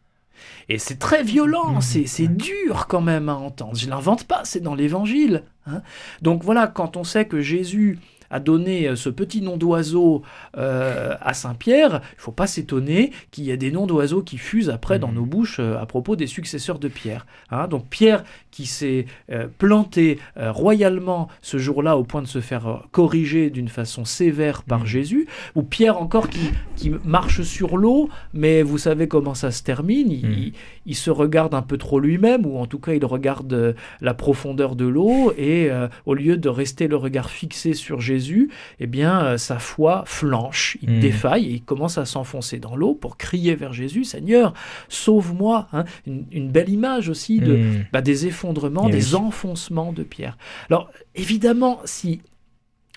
Et c'est très violent, Mhm. c'est c'est dur quand même à entendre. Je l'invente pas, c'est dans l'Évangile. hein. Donc voilà, quand on sait que Jésus a donné euh, ce petit nom d'oiseau euh, à Saint-Pierre, il faut pas s'étonner qu'il y ait des noms d'oiseaux qui fusent après dans Mhm. nos bouches euh, à propos des successeurs de Pierre. hein. Donc Pierre qui s'est euh, planté euh, royalement ce jour-là au point de se faire corriger d'une façon sévère par Mhm. Jésus, ou Pierre encore qui, qui marche sur l'eau, mais vous savez comment ça se termine, il, Mhm. il- il se regarde un peu trop lui-même, ou en tout cas il regarde la profondeur de l'eau, et au lieu de rester le regard fixé sur Jésus, eh bien euh, sa foi flanche, il Mhm. défaille, et il commence à s'enfoncer dans l'eau pour crier vers Jésus, Seigneur, sauve-moi. hein. Une, une belle image aussi de, Mm. bah, des effondrements, Eh des enfoncements de pierre. Alors, évidemment, si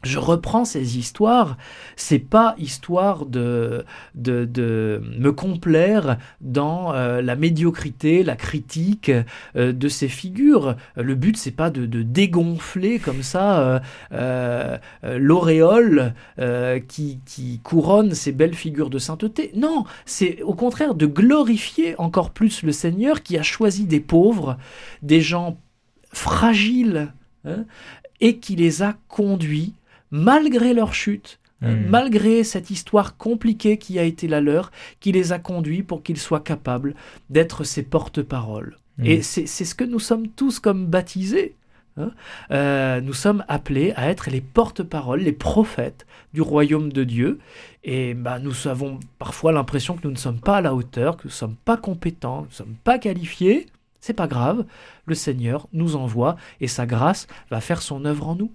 je reprends ces histoires, c'est pas histoire de, de, me complaire dans euh, la médiocrité, la critique euh, de ces figures. Le but, c'est pas de, dégonfler comme ça euh, l'auréole qui, qui couronne ces belles figures de sainteté. Non, c'est au contraire de glorifier encore plus le Seigneur qui a choisi des pauvres, des gens fragiles, hein, et qui les a conduits, malgré leur chute, hein, Mm. malgré cette histoire compliquée qui a été la leur, qui les a conduits pour qu'ils soient capables d'être ses porte-paroles. Mm. Et c'est c'est ce que nous sommes tous comme baptisés. hein. Euh, nous sommes appelés à être les porte-paroles, les prophètes du royaume de Dieu. Et bah, nous avons parfois l'impression que nous ne sommes pas à la hauteur, que nous ne sommes pas compétents, que nous ne sommes pas qualifiés. C'est pas grave, le Seigneur nous envoie et sa grâce va faire son œuvre en nous.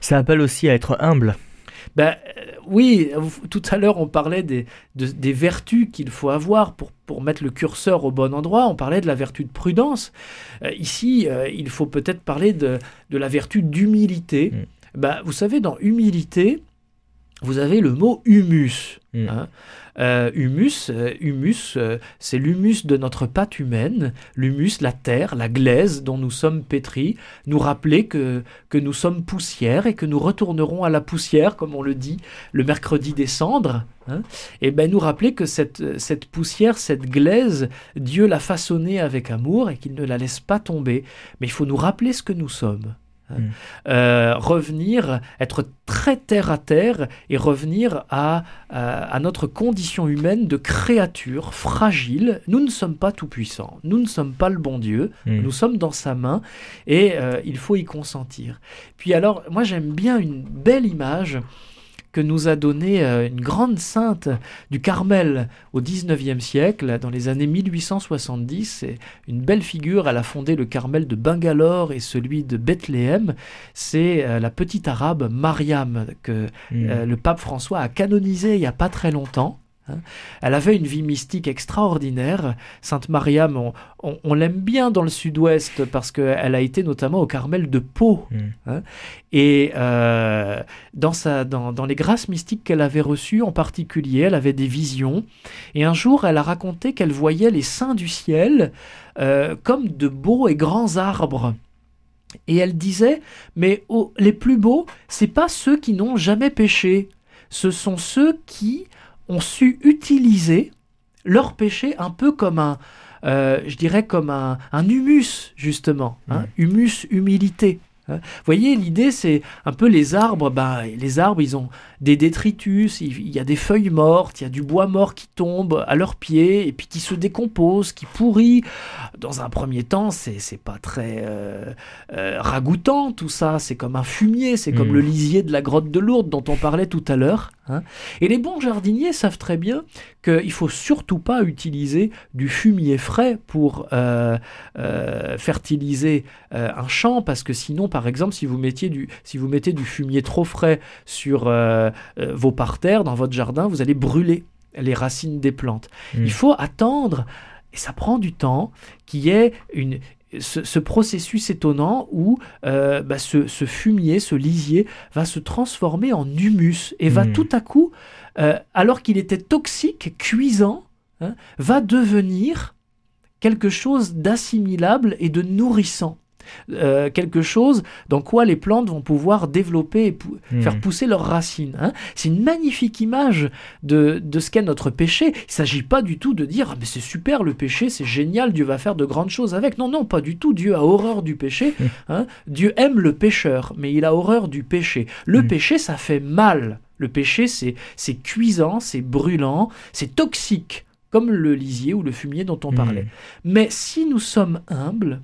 Ça appelle aussi à être humble. Ben, euh, oui, tout à l'heure on parlait des, de- des vertus qu'il faut avoir pour, pour mettre le curseur au bon endroit. On parlait de la vertu de prudence. Euh, ici, euh, il faut peut-être parler de, de la vertu d'humilité. Mm. Ben, vous savez, dans humilité, vous avez le mot humus. Mm. hein. Euh, humus, euh, humus euh, c'est l'humus de notre pâte humaine, l'humus, la terre, la glaise dont nous sommes pétris, nous rappeler que, que nous sommes poussière et que nous retournerons à la poussière, comme on le dit, le mercredi des cendres. hein. et ben nous rappeler que cette, cette poussière, cette glaise, Dieu l'a façonnée avec amour et qu'il ne la laisse pas tomber. Mais il faut nous rappeler ce que nous sommes. Mm. Euh, revenir, être très terre à terre et revenir à, à, à notre condition humaine de créature fragile. Nous ne sommes pas tout-puissants, nous ne sommes pas le bon Dieu, Mm. nous sommes dans sa main et euh, il faut y consentir. Puis alors, moi j'aime bien une belle image que nous a donnée euh, une grande sainte du Carmel au 19e siècle, dans les années 1870. C'est une belle figure, elle a fondé le Carmel de Bangalore et celui de Bethléem. C'est euh, la petite arabe Mariam que Mm. euh, le pape François a canonisé il n'y a pas très longtemps. Hein. Elle avait une vie mystique extraordinaire. Sainte Mariam, on, on- on l'aime bien dans le sud-ouest parce qu'elle a été notamment au Carmel de Pau. Mm. Et euh, dans, sa, dans, dans les grâces mystiques qu'elle avait reçues en particulier, elle avait des visions. Et un jour, elle a raconté qu'elle voyait les saints du ciel euh, comme de beaux et grands arbres. Et elle disait, mais oh, les plus beaux, c'est pas ceux qui n'ont jamais péché, ce sont ceux qui ont su utiliser leur péché un peu comme un, euh, je dirais comme un, un humus justement, hein, humus humilité. hein. Vous voyez, l'idée c'est un peu les arbres. Ben, les arbres, ils ont des détritus, il y a des feuilles mortes, il y a du bois mort qui tombe à leurs pieds et puis qui se décompose, qui pourrit. Dans un premier temps, c'est c'est pas très euh, euh, ragoûtant tout ça. C'est comme un fumier, c'est comme Mm. le lisier de la grotte de Lourdes dont on parlait tout à l'heure. hein. Et les bons jardiniers savent très bien qu'il faut surtout pas utiliser du fumier frais pour euh, fertiliser un champ parce que sinon, par exemple, si vous mettiez du, si vous mettez du fumier trop frais sur euh, euh, vos parterres dans votre jardin, vous allez brûler les racines des plantes. Mm. Il faut attendre et ça prend du temps qu'il y ait une ce, ce processus étonnant où euh, bah, ce, ce fumier, ce lisier, va se transformer en humus et va Mm. tout à coup, euh, alors qu'il était toxique, cuisant, hein, va devenir quelque chose d'assimilable et de nourrissant. Euh, quelque chose dans quoi les plantes vont pouvoir développer et pou- Mm. faire pousser leurs racines. hein. C'est une magnifique image de, de ce qu'est notre péché. Il ne s'agit pas du tout de dire ah, mais c'est super le péché, c'est génial, Dieu va faire de grandes choses avec. Non, non, pas du tout. Dieu a horreur du péché. Mm. hein. Dieu aime le pécheur, mais il a horreur du péché. Le Mm. péché, ça fait mal. Le péché, c'est c'est cuisant, c'est brûlant, c'est toxique, comme le lisier ou le fumier dont on parlait. Mais si nous sommes humbles,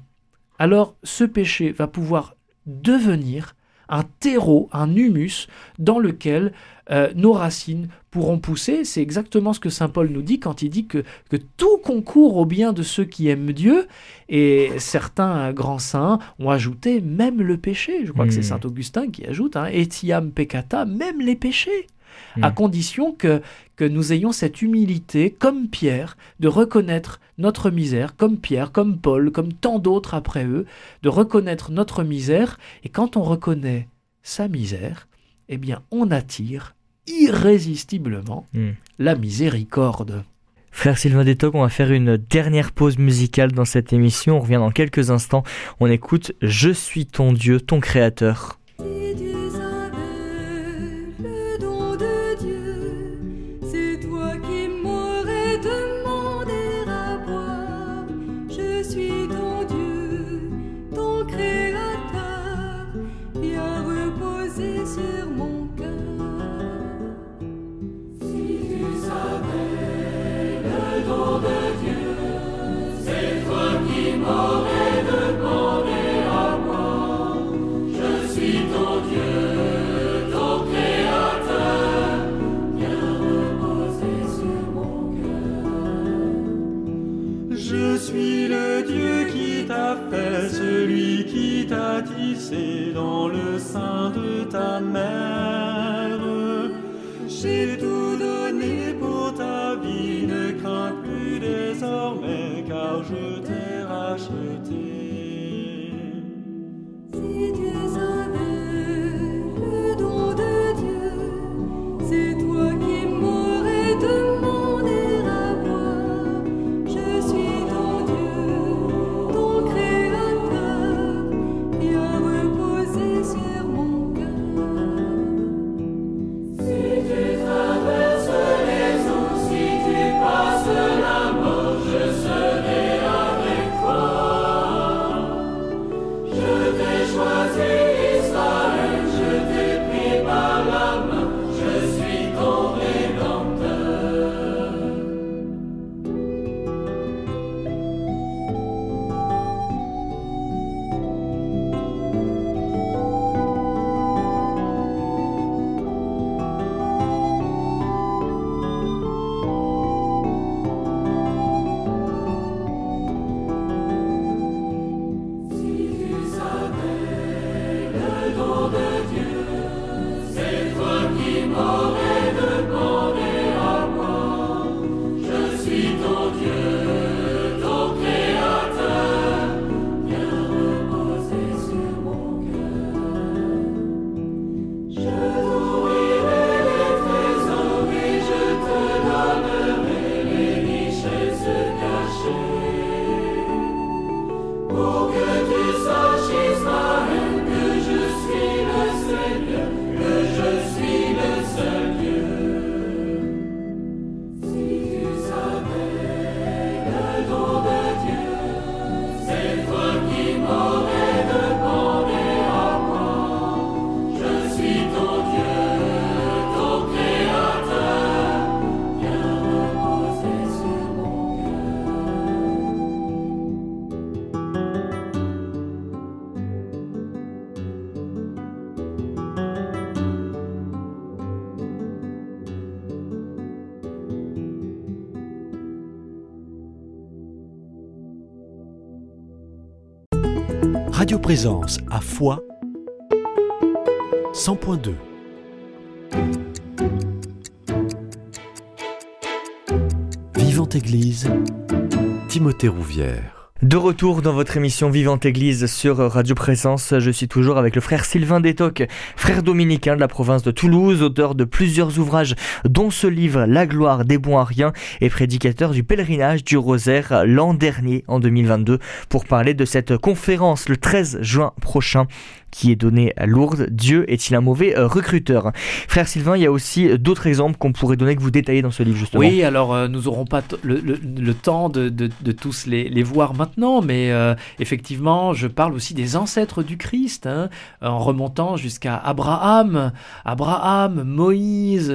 alors ce péché va pouvoir devenir un terreau, un humus dans lequel euh, nos racines pourront pousser. C'est exactement ce que Saint Paul nous dit quand il dit que, que tout concourt au bien de ceux qui aiment Dieu. Et certains grands saints ont ajouté même le péché. Je crois que c'est Mm. Saint Augustin qui ajoute, hein, etiam peccata, même les péchés Mm. à condition que, que nous ayons cette humilité, comme Pierre, de reconnaître notre misère, comme Pierre, comme Paul, comme tant d'autres après eux, de reconnaître notre misère, et quand on reconnaît sa misère, eh bien on attire irrésistiblement Mm. la miséricorde. Frère Sylvain Détoc, on va faire une dernière pause musicale dans cette émission. On revient dans quelques instants. On écoute Je suis ton Dieu, ton Créateur. Présence à Foix 100.2 Vivante Église, Timothée Rouvière. De retour dans votre émission Vivante Église sur Radio Présence, je suis toujours avec le frère Sylvain Détoc, frère dominicain de la province de Toulouse, auteur de plusieurs ouvrages dont ce livre La gloire des bons à rien et prédicateur du pèlerinage du rosaire l'an dernier en 2022 pour parler de cette conférence le 13 juin prochain qui est donnée à Lourdes. Dieu est-il un mauvais euh, recruteur? Frère Sylvain, il y a aussi d'autres exemples qu'on pourrait donner que vous détaillez dans ce livre justement. Oui, alors euh, nous n'aurons pas le, temps de, de- tous les, voir maintenant, mais euh, effectivement, je parle aussi des ancêtres du Christ, hein, en remontant jusqu'à Abraham, Abraham, Moïse,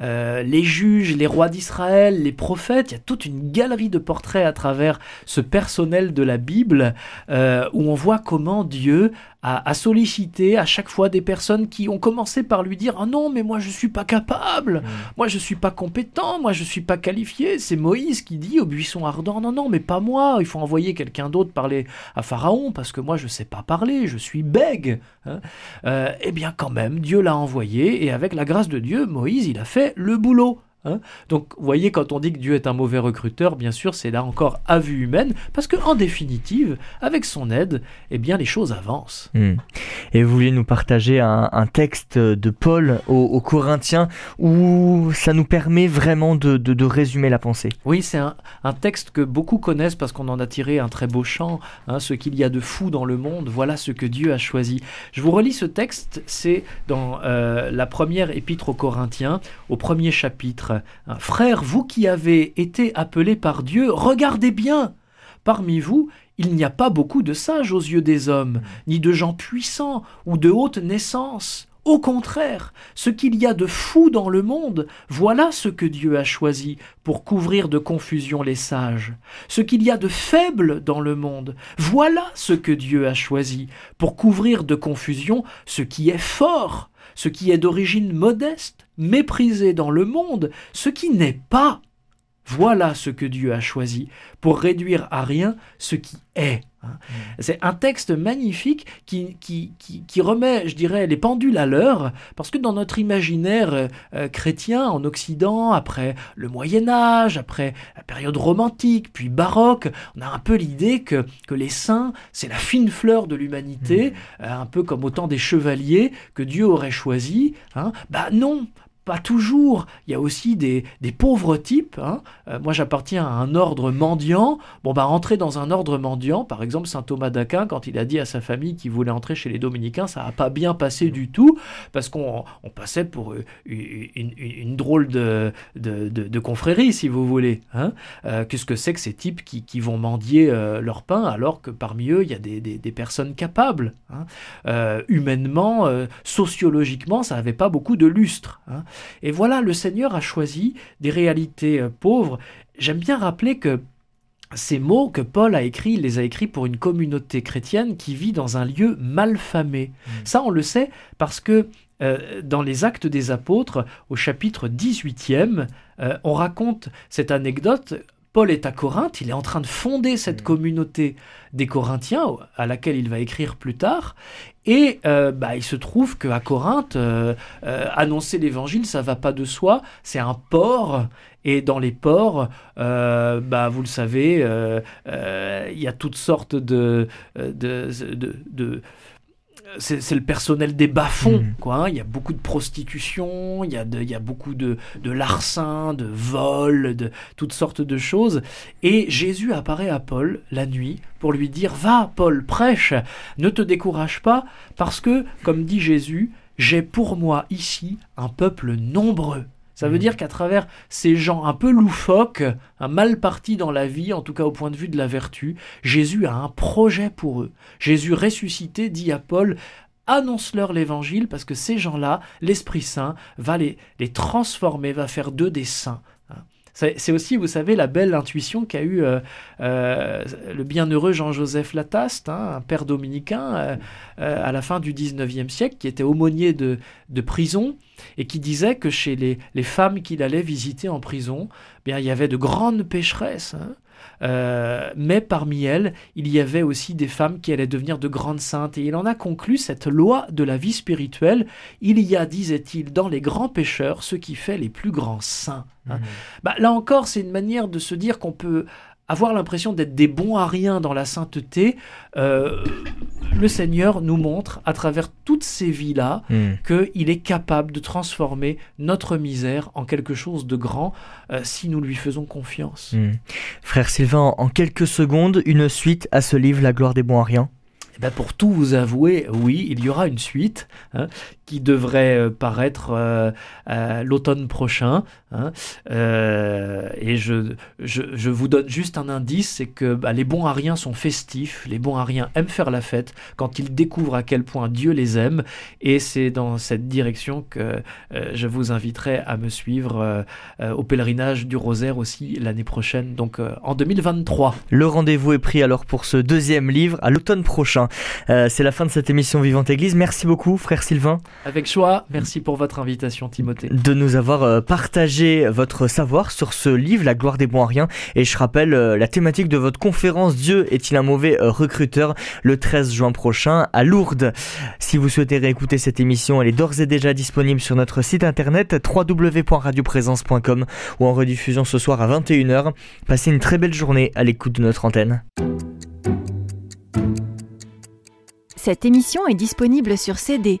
euh, les juges, les rois d'Israël, les prophètes. Il y a toute une galerie de portraits à travers ce personnel de la Bible euh, où on voit comment Dieu a, a sollicité à chaque fois des personnes qui ont commencé par lui dire Ah non, mais moi je suis pas capable, moi je suis pas compétent, moi je suis pas qualifié. C'est Moïse qui dit au buisson ardent Non, non, mais pas moi, il faut envoyer quelqu'un d'autre parler à Pharaon parce que moi je sais pas parler, je suis bègue. hein. Euh, eh bien, quand même, Dieu l'a envoyé et avec la grâce de Dieu, Moïse il a fait le boulot. Hein. Donc, vous voyez, quand on dit que Dieu est un mauvais recruteur, bien sûr, c'est là encore à vue humaine, parce que en définitive, avec son aide, eh bien, les choses avancent. Hmm. Et vous vouliez nous partager un, un texte de Paul aux, aux Corinthiens où ça nous permet vraiment de, de- de résumer la pensée. Oui, c'est un, un texte que beaucoup connaissent parce qu'on en a tiré un très beau chant. hein, ce qu'il y a de fou dans le monde, voilà ce que Dieu a choisi. Je vous relis ce texte, c'est dans euh, la première épître aux Corinthiens, au premier chapitre. Hein, Frères, vous qui avez été appelés par Dieu, regardez bien. Parmi vous, il n'y a pas beaucoup de sages aux yeux des hommes, ni de gens puissants ou de haute naissance. Au contraire, ce qu'il y a de fou dans le monde, voilà ce que Dieu a choisi pour couvrir de confusion les sages. Ce qu'il y a de faible dans le monde, voilà ce que Dieu a choisi pour couvrir de confusion ce qui est fort, ce qui est d'origine modeste, méprisé dans le monde, ce qui n'est pas. Voilà ce que Dieu a choisi pour réduire à rien ce qui est. hein. C'est un texte magnifique qui, qui, qui, qui remet, je dirais, les pendules à l'heure, parce que dans notre imaginaire euh, euh, chrétien en Occident, après le Moyen Âge, après la période romantique, puis baroque, on a un peu l'idée que, que les saints, c'est la fine fleur de l'humanité, euh, un peu comme autant des chevaliers que Dieu aurait choisi. Hein. Bah non, pas toujours. Il y a aussi des, des pauvres types. hein. Euh, moi, j'appartiens à un ordre mendiant. Bon, bah, rentrer dans un ordre mendiant, par exemple, saint Thomas d'Aquin, quand il a dit à sa famille qu'il voulait entrer chez les dominicains, ça n'a pas bien passé du tout, parce qu'on on passait pour euh, une, une- une drôle de, de, de- de confrérie, si vous voulez. Hein. Euh, Qu'est-ce que c'est que ces types qui, qui vont mendier euh, leur pain, alors que parmi eux, il y a des, des- des personnes capables hein. Humainement, sociologiquement, ça n'avait pas beaucoup de lustre. hein. Et voilà, le Seigneur a choisi des réalités euh, pauvres. J'aime bien rappeler que ces mots que Paul a écrits, il les a écrits pour une communauté chrétienne qui vit dans un lieu malfamé. Ça, on le sait parce que euh, dans les Actes des Apôtres, au chapitre 18e, euh, on raconte cette anecdote. Paul est à Corinthe, il est en train de fonder cette communauté des Corinthiens à laquelle il va écrire plus tard. Et euh, bah, il se trouve qu'à Corinthe, euh, euh, annoncer l'évangile, ça va pas de soi. C'est un port. Et dans les ports, bah, vous le savez, il y a toutes sortes de, de, de, de- c'est le personnel des bas-fonds, Mhm. quoi. hein. Il y a beaucoup de prostitution, il y a, de- il y a beaucoup de, de larcins, de vols, de toutes sortes de choses. Et Jésus apparaît à Paul la nuit pour lui dire Va, Paul, prêche, ne te décourage pas, parce que, comme dit Jésus, j'ai pour moi ici un peuple nombreux. Ça veut dire qu'à travers ces gens un peu loufoques, un mal parti dans la vie, en tout cas au point de vue de la vertu, Jésus a un projet pour eux. Jésus ressuscité dit à Paul annonce-leur l'évangile parce que ces gens-là, l'Esprit Saint va les, les transformer, va faire d'eux des saints. C'est aussi, vous savez, la belle intuition qu'a eu euh, euh, le bienheureux Jean-Joseph Lataste, hein, un père dominicain euh, à la fin du 19e siècle, qui était aumônier de, prison et qui disait que chez les, femmes qu'il allait visiter en prison, bien, il y avait de grandes pécheresses. hein. Euh, mais parmi elles, il y avait aussi des femmes qui allaient devenir de grandes saintes. Et il en a conclu cette loi de la vie spirituelle. Il y a, disait-il, dans les grands pécheurs ce qui fait les plus grands saints. hein. Bah, là encore, c'est une manière de se dire qu'on peut avoir l'impression d'être des bons à rien dans la sainteté. Euh, le Seigneur nous montre, à travers toutes ces vies-là, Hmm. qu'il est capable de transformer notre misère en quelque chose de grand euh, si nous lui faisons confiance. Hmm. Frère Sylvain, en quelques secondes, une suite à ce livre La gloire des bons à rien? Eh ben, pour tout vous avouer, oui, il y aura une suite hein, devrait euh, paraître euh, l'automne prochain. hein. Euh, et je, je, je vous donne juste un indice, c'est que bah, les bons ariens sont festifs, les bons ariens aiment faire la fête quand ils découvrent à quel point Dieu les aime. Et c'est dans cette direction que je vous inviterai à me suivre au pèlerinage du rosaire aussi l'année prochaine, donc en 2023. Le rendez-vous est pris alors pour ce deuxième livre à l'automne prochain. C'est la fin de cette émission Vivante Église. Merci beaucoup, frère Sylvain, Avec joie, merci pour votre invitation Timothée. de nous avoir euh, partagé votre savoir sur ce livre, La gloire des bons à rien. Et je rappelle euh, la thématique de votre conférence Dieu est-il un mauvais euh, recruteur le 13 juin prochain à Lourdes. Si vous souhaitez réécouter cette émission, elle est d'ores et déjà disponible sur notre site internet www.radioprésence.com ou en rediffusion ce soir à 21h. Passez une très belle journée à l'écoute de notre antenne. Cette émission est disponible sur CD.